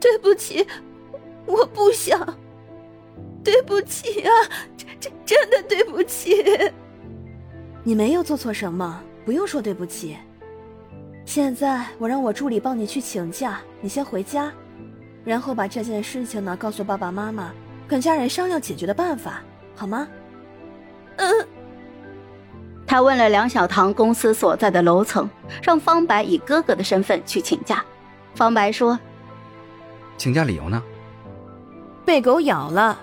对不起，我不想。对不起啊，真真真的对不起。你没有做错什么，不用说对不起。现在我让我助理帮你去请假，你先回家，然后把这件事情呢告诉爸爸妈妈，跟家人商量解决的办法，好吗？嗯。他问了梁小棠公司所在的楼层，让方白以哥哥的身份去请假。方白说：“请假理由呢？被狗咬了。”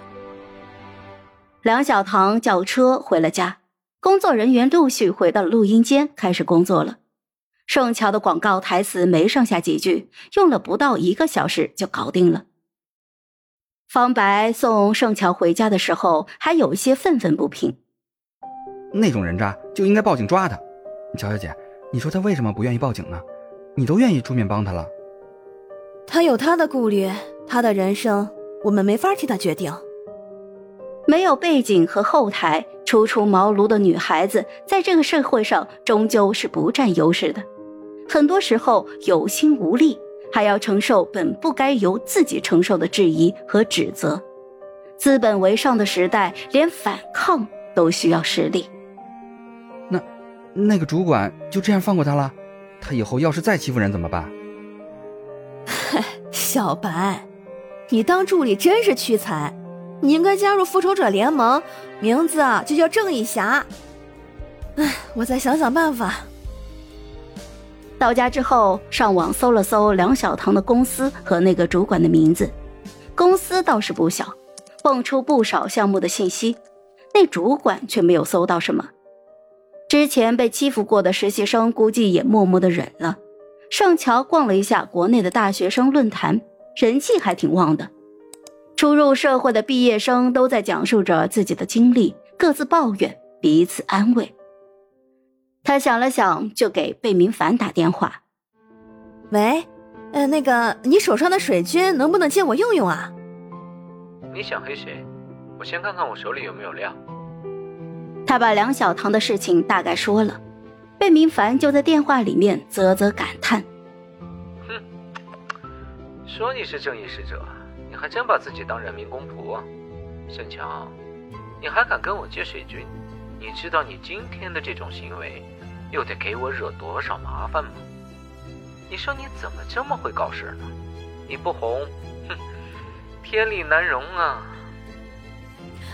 梁小棠叫车回了家，工作人员陆续回到录音间开始工作了。盛乔的广告台词没剩下几句，用了不到一个小时就搞定了。方白送盛乔回家的时候，还有一些愤愤不平：“那种人渣就应该报警抓他。”乔小姐，你说他为什么不愿意报警呢？你都愿意出面帮他了。他有他的顾虑，他的人生我们没法替他决定。没有背景和后台，初出茅庐的女孩子在这个社会上终究是不占优势的。很多时候有心无力，还要承受本不该由自己承受的质疑和指责。资本为上的时代，连反抗都需要实力。那，那个主管就这样放过他了？他以后要是再欺负人怎么办？小白，你当助理真是屈才。你应该加入复仇者联盟，名字啊就叫正义侠。哎，我再想想办法。到家之后，上网搜了搜梁小棠的公司和那个主管的名字，公司倒是不小，蹦出不少项目的信息。那主管却没有搜到什么。之前被欺负过的实习生估计也默默的忍了。上桥逛了一下国内的大学生论坛，人气还挺旺的。初入社会的毕业生都在讲述着自己的经历，各自抱怨，彼此安慰。他想了想，就给贝明凡打电话：“喂，呃，那个，你手上的水军能不能借我用用啊？”“你想黑谁？我先看看我手里有没有料。”他把梁小棠的事情大概说了，贝明凡就在电话里面啧啧感叹：“哼，说你是正义使者。”你还真把自己当人民公仆，沈强，你还敢跟我接水军？你知道你今天的这种行为，又得给我惹多少麻烦吗？你说你怎么这么会搞事呢？你不红，哼，天理难容啊！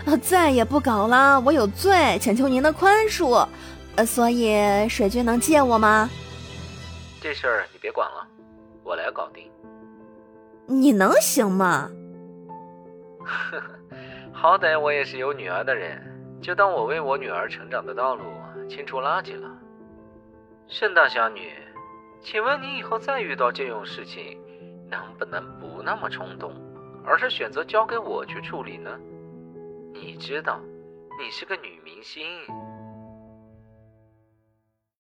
啊，再也不搞了，我有罪，请求您的宽恕。呃，所以水军能借我吗？这事儿你别管了，我来搞定。你能行吗？呵呵，好歹我也是有女儿的人，就当我为我女儿成长的道路清除垃圾了。盛大侠女，请问你以后再遇到这种事情，能不能不那么冲动，而是选择交给我去处理呢？你知道，你是个女明星。